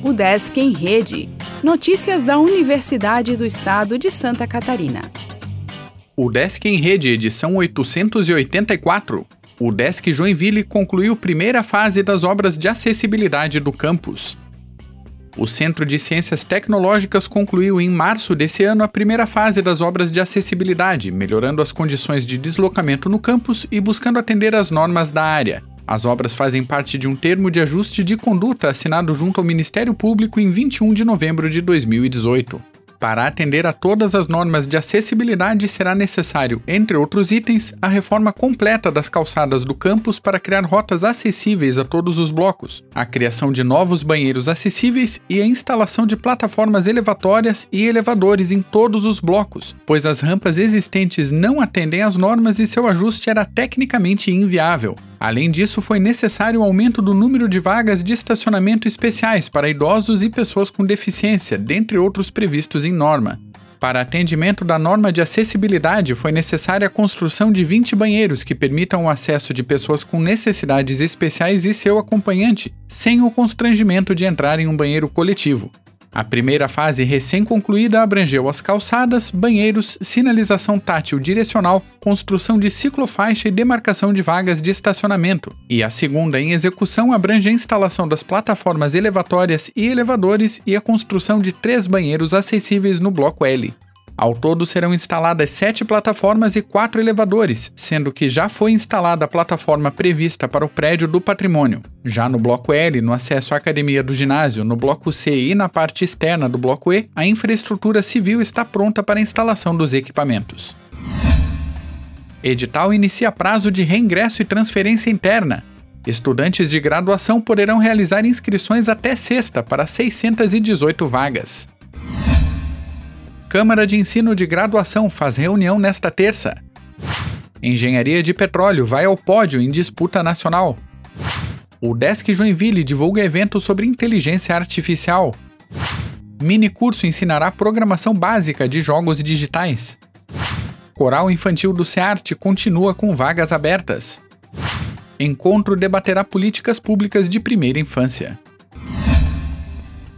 O Desk em Rede. Notícias da Universidade do Estado de Santa Catarina. O Desk em Rede, edição 884. O Desk Joinville concluiu primeira fase das obras de acessibilidade do campus. O Centro de Ciências Tecnológicas concluiu em março desse ano a primeira fase das obras de acessibilidade, melhorando as condições de deslocamento no campus e buscando atender às normas da área. As obras fazem parte de um termo de ajuste de conduta assinado junto ao Ministério Público em 21 de novembro de 2018. Para atender a todas as normas de acessibilidade, será necessário, entre outros itens, a reforma completa das calçadas do campus para criar rotas acessíveis a todos os blocos, a criação de novos banheiros acessíveis e a instalação de plataformas elevatórias e elevadores em todos os blocos, pois as rampas existentes não atendem às normas e seu ajuste era tecnicamente inviável. Além disso, foi necessário o aumento do número de vagas de estacionamento especiais para idosos e pessoas com deficiência, dentre outros previstos em norma. Para atendimento da norma de acessibilidade, foi necessária a construção de 20 banheiros que permitam o acesso de pessoas com necessidades especiais e seu acompanhante, sem o constrangimento de entrar em um banheiro coletivo. A primeira fase recém-concluída abrangeu as calçadas, banheiros, sinalização tátil direcional, construção de ciclofaixa e demarcação de vagas de estacionamento. E a segunda, em execução, abrange a instalação das plataformas elevatórias e elevadores e a construção de três banheiros acessíveis no bloco L. Ao todo serão instaladas sete plataformas e quatro elevadores, sendo que já foi instalada a plataforma prevista para o prédio do patrimônio. Já no bloco L, no acesso à academia do ginásio, no bloco C e na parte externa do bloco E, a infraestrutura civil está pronta para a instalação dos equipamentos. Edital inicia prazo de reingresso e transferência interna. Estudantes de graduação poderão realizar inscrições até sexta para 618 vagas. Câmara de Ensino de Graduação faz reunião nesta terça. Engenharia de Petróleo vai ao pódio em disputa nacional. O Desk Joinville divulga evento sobre inteligência artificial. Mini curso ensinará programação básica de jogos digitais. Coral Infantil do SEART continua com vagas abertas. Encontro debaterá políticas públicas de primeira infância.